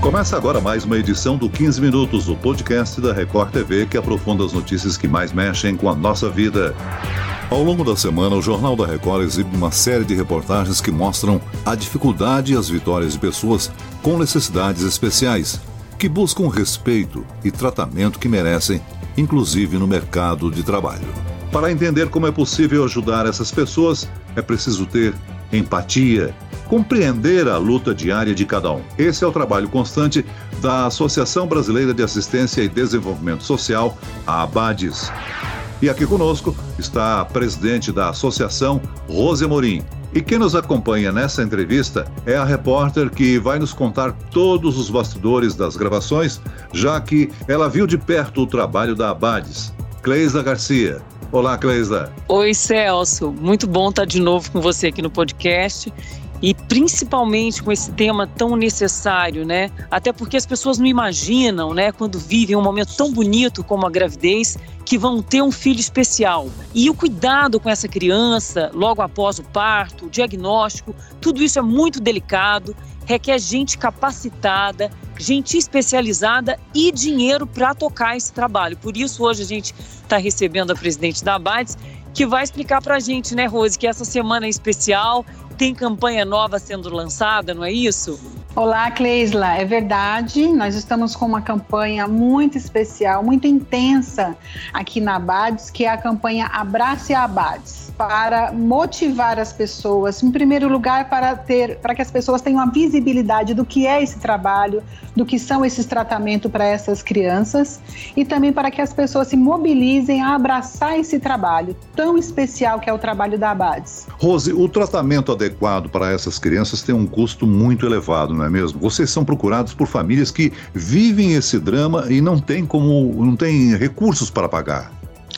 Começa agora mais uma edição do 15 Minutos, o podcast da Record TV que aprofunda as notícias que mais mexem com a nossa vida. Ao longo da semana, o Jornal da Record exibe uma série de reportagens que mostram a dificuldade e as vitórias de pessoas com necessidades especiais, que buscam respeito e tratamento que merecem, inclusive no mercado de trabalho. Para entender como é possível ajudar essas pessoas, é preciso ter empatia, compreender a luta diária de cada um. Esse é o trabalho constante da Associação Brasileira de Assistência e Desenvolvimento Social, a ABADES. E aqui conosco está a presidente da associação, Rose Morim. E quem nos acompanha nessa entrevista é a repórter que vai nos contar todos os bastidores das gravações, já que ela viu de perto o trabalho da Abades. Cleisa Garcia. Olá, Cleisa. Oi, Celso. Muito bom estar de novo com você aqui no podcast e principalmente com esse tema tão necessário, né? Até porque as pessoas não imaginam, né, quando vivem um momento tão bonito como a gravidez, que vão ter um filho especial. E o cuidado com essa criança logo após o parto, o diagnóstico, tudo isso é muito delicado, requer gente capacitada, gente especializada e dinheiro para tocar esse trabalho. Por isso hoje a gente está recebendo a presidente da Abades, que vai explicar para a gente, né, Rose, que essa semana é especial tem campanha nova sendo lançada, não é isso? Olá, Cleisla. É verdade. Nós estamos com uma campanha muito especial, muito intensa aqui na Abades, que é a campanha Abrace a Abades para motivar as pessoas, em primeiro lugar, para ter, para que as pessoas tenham a visibilidade do que é esse trabalho, do que são esses tratamentos para essas crianças, e também para que as pessoas se mobilizem a abraçar esse trabalho tão especial que é o trabalho da Abades. Rose, o tratamento adequado para essas crianças tem um custo muito elevado, não é mesmo? Vocês são procurados por famílias que vivem esse drama e não têm como, não têm recursos para pagar.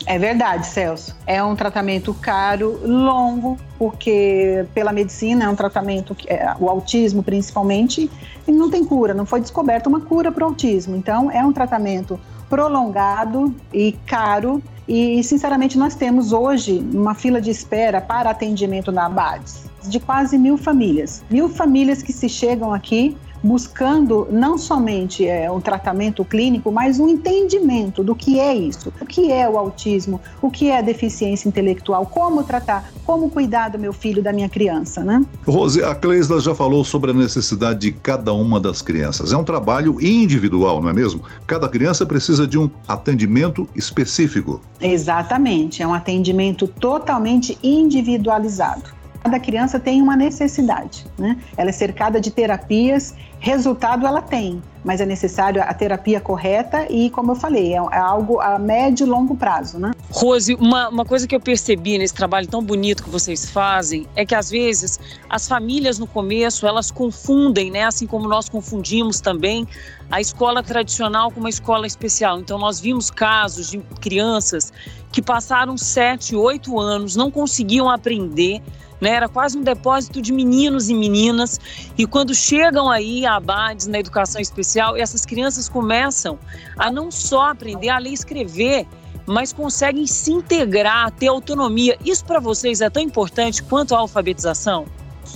É verdade, Celso. É um tratamento caro, longo, porque pela medicina é um tratamento que é, o autismo principalmente e não tem cura, não foi descoberta uma cura para o autismo. Então é um tratamento prolongado e caro e sinceramente nós temos hoje uma fila de espera para atendimento na ABADES de quase mil famílias, mil famílias que se chegam aqui buscando não somente é, um tratamento clínico, mas um entendimento do que é isso, o que é o autismo, o que é a deficiência intelectual, como tratar, como cuidar do meu filho, da minha criança, né? Rose, a Cleisla já falou sobre a necessidade de cada uma das crianças. É um trabalho individual, não é mesmo? Cada criança precisa de um atendimento específico. Exatamente, é um atendimento totalmente individualizado. Cada criança tem uma necessidade, né? Ela é cercada de terapias, resultado ela tem, mas é necessário a terapia correta e, como eu falei, é, é algo a médio e longo prazo, né? Rose, uma, uma coisa que eu percebi nesse trabalho tão bonito que vocês fazem é que às vezes as famílias no começo elas confundem, né? Assim como nós confundimos também a escola tradicional com uma escola especial. Então nós vimos casos de crianças que passaram sete, oito anos, não conseguiam aprender né? Era quase um depósito de meninos e meninas. E quando chegam aí a abades na educação especial, essas crianças começam a não só aprender a ler e escrever, mas conseguem se integrar, ter autonomia. Isso para vocês é tão importante quanto a alfabetização?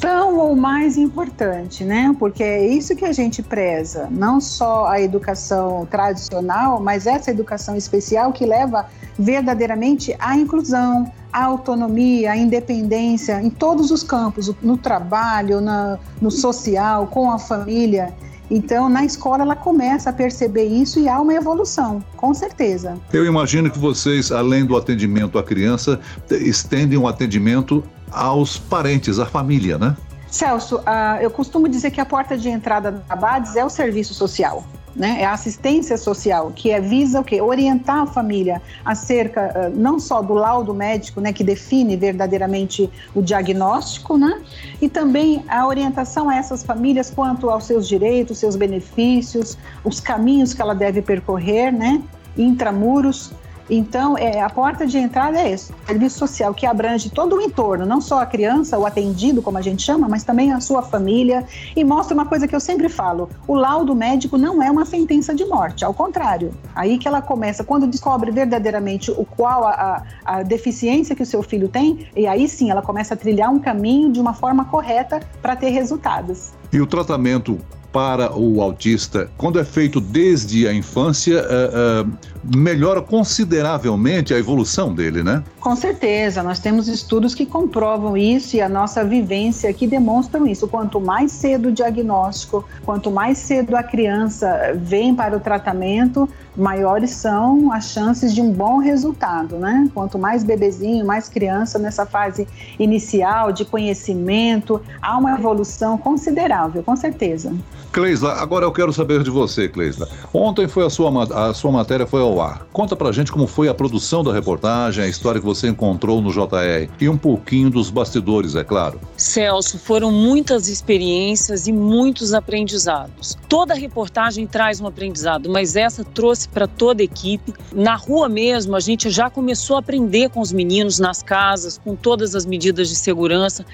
tão ou mais importante, né? Porque é isso que a gente preza, não só a educação tradicional, mas essa educação especial que leva verdadeiramente à inclusão, à autonomia, à independência em todos os campos, no trabalho, na, no social, com a família. Então, na escola, ela começa a perceber isso e há uma evolução, com certeza. Eu imagino que vocês, além do atendimento à criança, estendem o um atendimento aos parentes, à família, né? Celso, uh, eu costumo dizer que a porta de entrada da Abades é o serviço social. Né? É a assistência social, que é, visa o quê? Orientar a família acerca uh, não só do laudo médico, né, que define verdadeiramente o diagnóstico, né? E também a orientação a essas famílias quanto aos seus direitos, seus benefícios, os caminhos que ela deve percorrer, né? Intramuros então, é, a porta de entrada é isso, serviço social que abrange todo o entorno, não só a criança, o atendido, como a gente chama, mas também a sua família, e mostra uma coisa que eu sempre falo: o laudo médico não é uma sentença de morte, ao contrário. Aí que ela começa, quando descobre verdadeiramente o qual a, a, a deficiência que o seu filho tem, e aí sim ela começa a trilhar um caminho de uma forma correta para ter resultados. E o tratamento para o autista, quando é feito desde a infância, uh, uh, melhora consideravelmente a evolução dele, né? Com certeza, nós temos estudos que comprovam isso e a nossa vivência que demonstram isso. Quanto mais cedo o diagnóstico, quanto mais cedo a criança vem para o tratamento, maiores são as chances de um bom resultado, né? Quanto mais bebezinho, mais criança nessa fase inicial de conhecimento, há uma evolução considerável, com certeza. Cleisla, agora eu quero saber de você, Cleisla. Ontem foi a sua, a sua matéria foi ao ar. Conta pra gente como foi a produção da reportagem, a história que você encontrou no JR e um pouquinho dos bastidores, é claro. Celso, foram muitas experiências e muitos aprendizados. Toda reportagem traz um aprendizado, mas essa trouxe para toda a equipe. Na rua mesmo, a gente já começou a aprender com os meninos nas casas, com todas as medidas de segurança,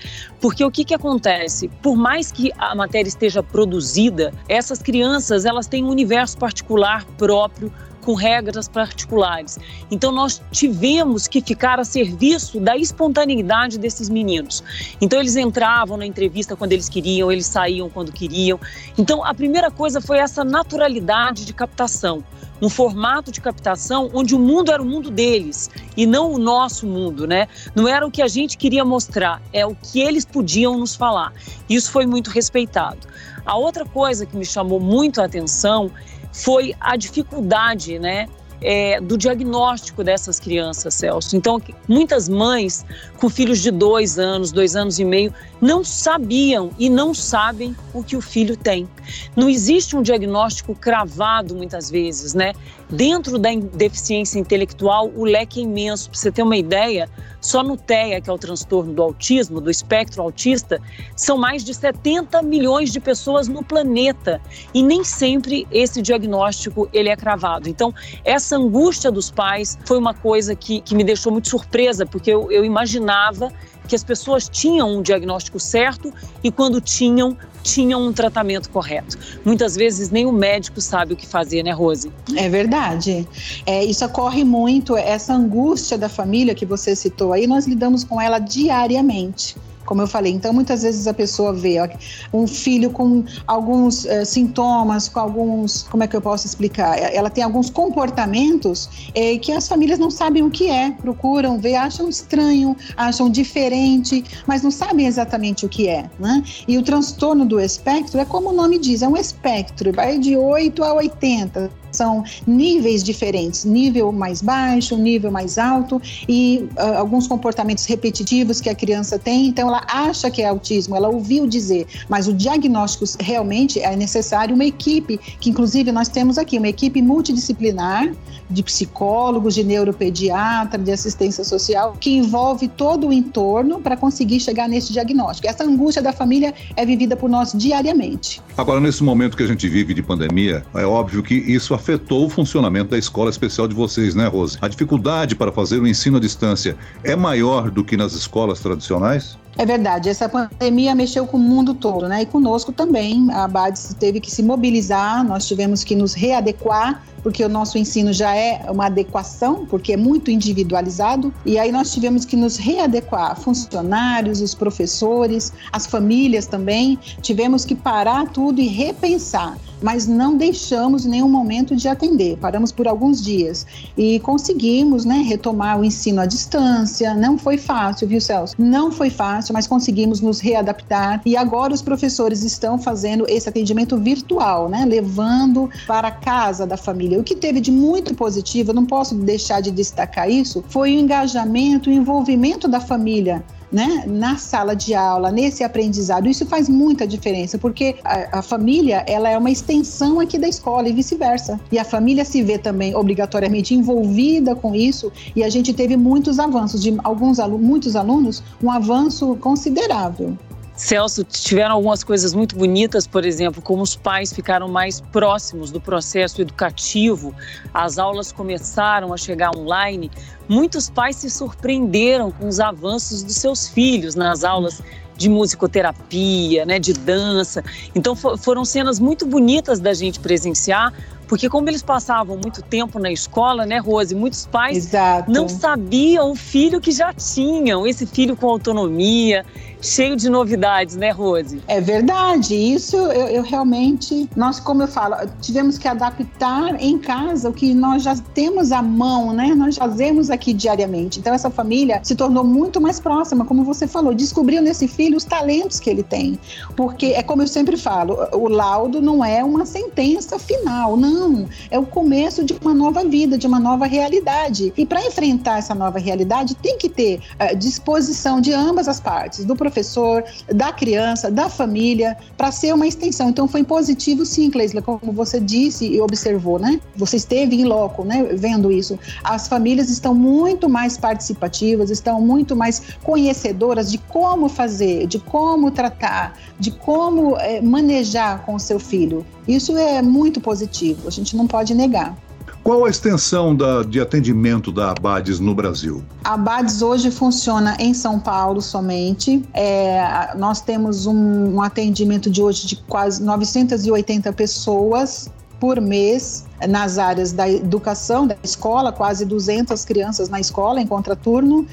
porque o que, que acontece? Por mais que a matéria esteja produzida, vida, essas crianças elas têm um universo particular próprio com regras particulares. Então nós tivemos que ficar a serviço da espontaneidade desses meninos. Então eles entravam na entrevista quando eles queriam, eles saíam quando queriam. Então a primeira coisa foi essa naturalidade de captação um formato de captação onde o mundo era o mundo deles e não o nosso mundo, né? Não era o que a gente queria mostrar, é o que eles podiam nos falar. Isso foi muito respeitado. A outra coisa que me chamou muito a atenção foi a dificuldade, né? É, do diagnóstico dessas crianças, Celso. Então, muitas mães com filhos de dois anos, dois anos e meio, não sabiam e não sabem o que o filho tem. Não existe um diagnóstico cravado muitas vezes, né? Dentro da deficiência intelectual, o leque é imenso. Para você ter uma ideia, só no TEA, que é o transtorno do autismo, do espectro autista, são mais de 70 milhões de pessoas no planeta e nem sempre esse diagnóstico ele é cravado. Então, essa angústia dos pais foi uma coisa que, que me deixou muito surpresa, porque eu, eu imaginava que as pessoas tinham um diagnóstico certo e quando tinham, tinham um tratamento correto. Muitas vezes nem o médico sabe o que fazer, né, Rose? É verdade. É, isso ocorre muito, essa angústia da família que você citou aí, nós lidamos com ela diariamente como eu falei. Então, muitas vezes a pessoa vê ó, um filho com alguns uh, sintomas, com alguns, como é que eu posso explicar? Ela tem alguns comportamentos eh, que as famílias não sabem o que é, procuram ver, acham estranho, acham diferente, mas não sabem exatamente o que é, né? E o transtorno do espectro é como o nome diz, é um espectro, vai de 8 a 80 são níveis diferentes, nível mais baixo, nível mais alto e uh, alguns comportamentos repetitivos que a criança tem. Então, ela acha que é autismo, ela ouviu dizer, mas o diagnóstico realmente é necessário uma equipe, que inclusive nós temos aqui uma equipe multidisciplinar de psicólogos, de neuropediatra, de assistência social, que envolve todo o entorno para conseguir chegar nesse diagnóstico. Essa angústia da família é vivida por nós diariamente. Agora, nesse momento que a gente vive de pandemia, é óbvio que isso afetou o funcionamento da escola especial de vocês, né, Rose? A dificuldade para fazer o ensino à distância é maior do que nas escolas tradicionais? É verdade, essa pandemia mexeu com o mundo todo, né? E conosco também. A BADES teve que se mobilizar, nós tivemos que nos readequar, porque o nosso ensino já é uma adequação, porque é muito individualizado. E aí nós tivemos que nos readequar, funcionários, os professores, as famílias também. Tivemos que parar tudo e repensar mas não deixamos nenhum momento de atender. Paramos por alguns dias e conseguimos né, retomar o ensino à distância. Não foi fácil, viu, Celso? Não foi fácil, mas conseguimos nos readaptar. E agora os professores estão fazendo esse atendimento virtual, né, levando para a casa da família. O que teve de muito positivo, eu não posso deixar de destacar isso, foi o engajamento, o envolvimento da família né, na sala de aula, nesse aprendizado. Isso faz muita diferença, porque a, a, família ela é uma extensão aqui da escola e vice-versa. E a família se vê também obrigatoriamente envolvida com isso. E a gente teve muitos avanços de alguns alunos, muitos alunos, um avanço considerável. Celso, tiveram algumas coisas muito bonitas, por exemplo, como os pais ficaram mais próximos do processo educativo, as aulas começaram a chegar online. Muitos pais se surpreenderam com os avanços dos seus filhos nas aulas de musicoterapia, né, de dança. Então foram cenas muito bonitas da gente presenciar, Porque como eles passavam muito tempo na escola, né, Rose, muitos pais Exato. não sabiam o filho que já tinham, esse filho com autonomia, cheio de novidades, né, Rose? É verdade. Isso eu, eu, realmente, nós, como eu falo, tivemos que adaptar em casa o que nós já temos à mão, né? Nós fazemos aqui diariamente. Então, essa família se tornou muito mais próxima, como você falou, descobriu nesse filho os talentos que ele tem. Porque é como eu sempre falo, o laudo não é uma sentença final, não. É o começo de uma nova vida, de uma nova realidade. E para enfrentar essa nova realidade, tem que ter uh, disposição de ambas as partes, do professor, da criança, da família, para ser uma extensão. Então foi positivo sim, Cleisla, como você disse e observou, né? Você esteve em loco, né, vendo isso. As famílias estão muito mais participativas, estão muito mais conhecedoras de como fazer, de como tratar, de como é, manejar com o seu filho. Isso é muito positivo, a gente não pode negar. Qual a extensão da, de atendimento da Abades no Brasil? A Abades hoje funciona em São Paulo somente. É, nós temos um, um atendimento de hoje de quase 980 pessoas por mês nas áreas da educação, da escola, quase 200 crianças na escola em contraturno, uh,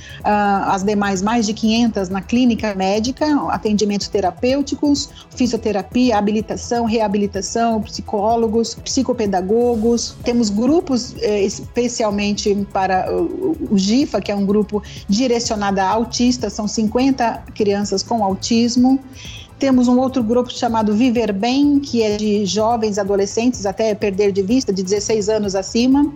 as demais mais de 500 na clínica médica, atendimentos terapêuticos, fisioterapia, habilitação, reabilitação, psicólogos, psicopedagogos. Temos grupos eh, especialmente para o GIFA, que é um grupo direcionado a autistas, são 50 crianças com autismo. Temos um outro grupo chamado Viver Bem, que é de jovens, adolescentes, até perder de vista, de 16 anos acima.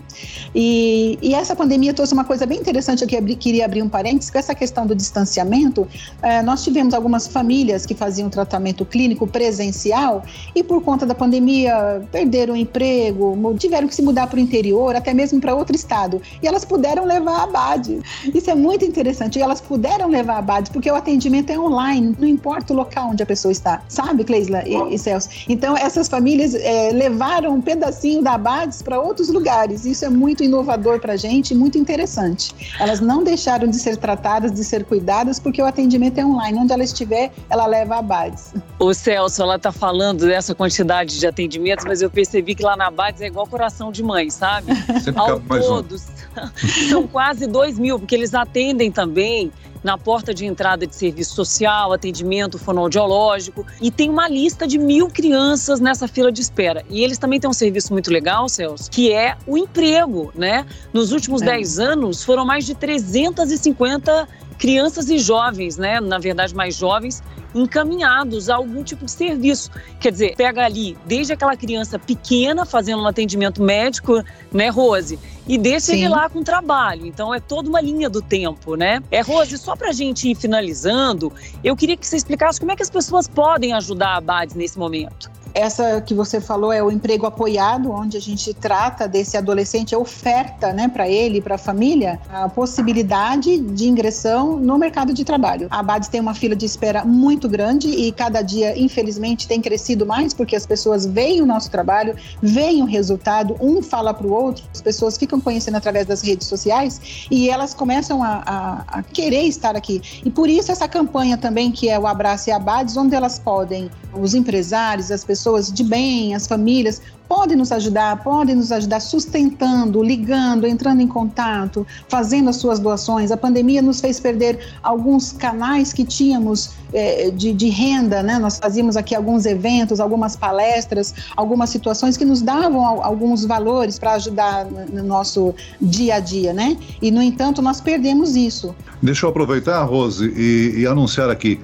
E, e essa pandemia trouxe uma coisa bem interessante, eu queria abrir um parênteses, com essa questão do distanciamento. Eh, nós tivemos algumas famílias que faziam tratamento clínico presencial e, por conta da pandemia, perderam o emprego, tiveram que se mudar para o interior, até mesmo para outro estado. E elas puderam levar a BAD. Isso é muito interessante. E elas puderam levar a BAD porque o atendimento é online, não importa o local onde a pessoa está, sabe, Cleisla e, e Celso? Então, essas famílias é, levaram um pedacinho da Abades para outros lugares. Isso é muito inovador para a gente, muito interessante. Elas não deixaram de ser tratadas, de ser cuidadas, porque o atendimento é online. Onde ela estiver, ela leva a Abades. O Celso, ela está falando dessa quantidade de atendimentos, mas eu percebi que lá na Abades é igual coração de mãe, sabe? Ao todos, um. são quase dois mil, porque eles atendem também na porta de entrada de serviço social, atendimento fonoaudiológico, e tem uma lista de mil crianças nessa fila de espera. E eles também têm um serviço muito legal, Celso, que é o emprego, né? Nos últimos é. 10 anos, foram mais de 350 crianças e jovens, né? Na verdade, mais jovens, encaminhados a algum tipo de serviço. Quer dizer, pega ali desde aquela criança pequena fazendo um atendimento médico, né, Rose? E deixa Sim. ele lá com trabalho. Então é toda uma linha do tempo, né? É, Rose, só pra gente ir finalizando, eu queria que você explicasse como é que as pessoas podem ajudar a BADS nesse momento. Essa que você falou é o emprego apoiado, onde a gente trata desse adolescente, oferta né, para ele para a família a possibilidade de ingressão no mercado de trabalho. A Abades tem uma fila de espera muito grande e cada dia, infelizmente, tem crescido mais porque as pessoas veem o nosso trabalho, veem o resultado, um fala para o outro, as pessoas ficam conhecendo através das redes sociais e elas começam a, a, a querer estar aqui. E por isso essa campanha também, que é o Abraço e Abades, onde elas podem, os empresários, as pessoas, de bem, as famílias, podem nos ajudar, podem nos ajudar sustentando, ligando, entrando em contato, fazendo as suas doações. A pandemia nos fez perder alguns canais que tínhamos é, de, de, renda, né? Nós fazíamos aqui alguns eventos, algumas palestras, algumas situações que nos davam alguns valores para ajudar no nosso dia a dia, né? E, no entanto, nós perdemos isso. Deixa eu aproveitar, Rose, e, e anunciar aqui,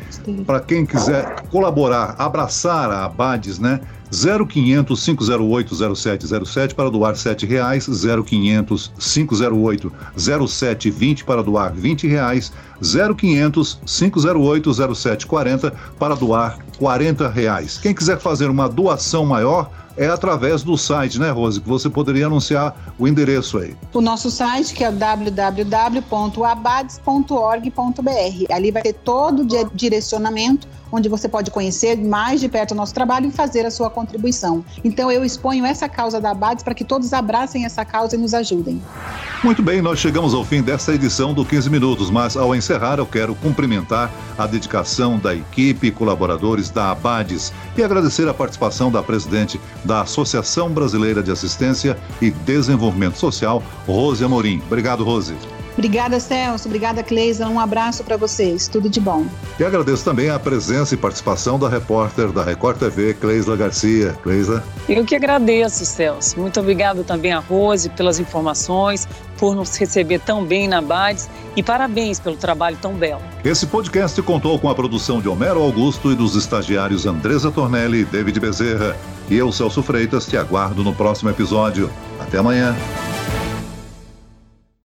para quem quiser colaborar, abraçar a Abades, né? 0500 508 0707 para doar R$ reais, 0500 508 0720 para doar R$ reais, 0500 508 0740 para doar R$ reais. Quem quiser fazer uma doação maior, é através do site, né, Rose? Que você poderia anunciar o endereço aí. O nosso site, que é www.abades.org.br. Ali vai ter todo o direcionamento onde você pode conhecer mais de perto o nosso trabalho e fazer a sua contribuição. Então eu exponho essa causa da Abades para que todos abracem essa causa e nos ajudem. Muito bem, nós chegamos ao fim dessa edição do 15 Minutos, mas ao encerrar eu quero cumprimentar a dedicação da equipe, colaboradores profissionais da Abades e agradecer a participação da presidente da Associação Brasileira de Assistência e Desenvolvimento Social, Rose Amorim. Obrigado, Rose. Obrigada, Celso. Obrigada, Cleisa. Um abraço para vocês. Tudo de bom. E agradeço também a presença e participação da repórter da Record TV, Cleisla Garcia. Cleisla. Eu que agradeço, Celso. Muito obrigado também a Rose pelas informações, por nos receber tão bem na BADES e parabéns pelo trabalho tão belo. Esse podcast contou com a produção de Homero Augusto e dos estagiários Andresa Tornelli e David Bezerra. E eu, Celso Freitas, te aguardo no próximo episódio. Até amanhã.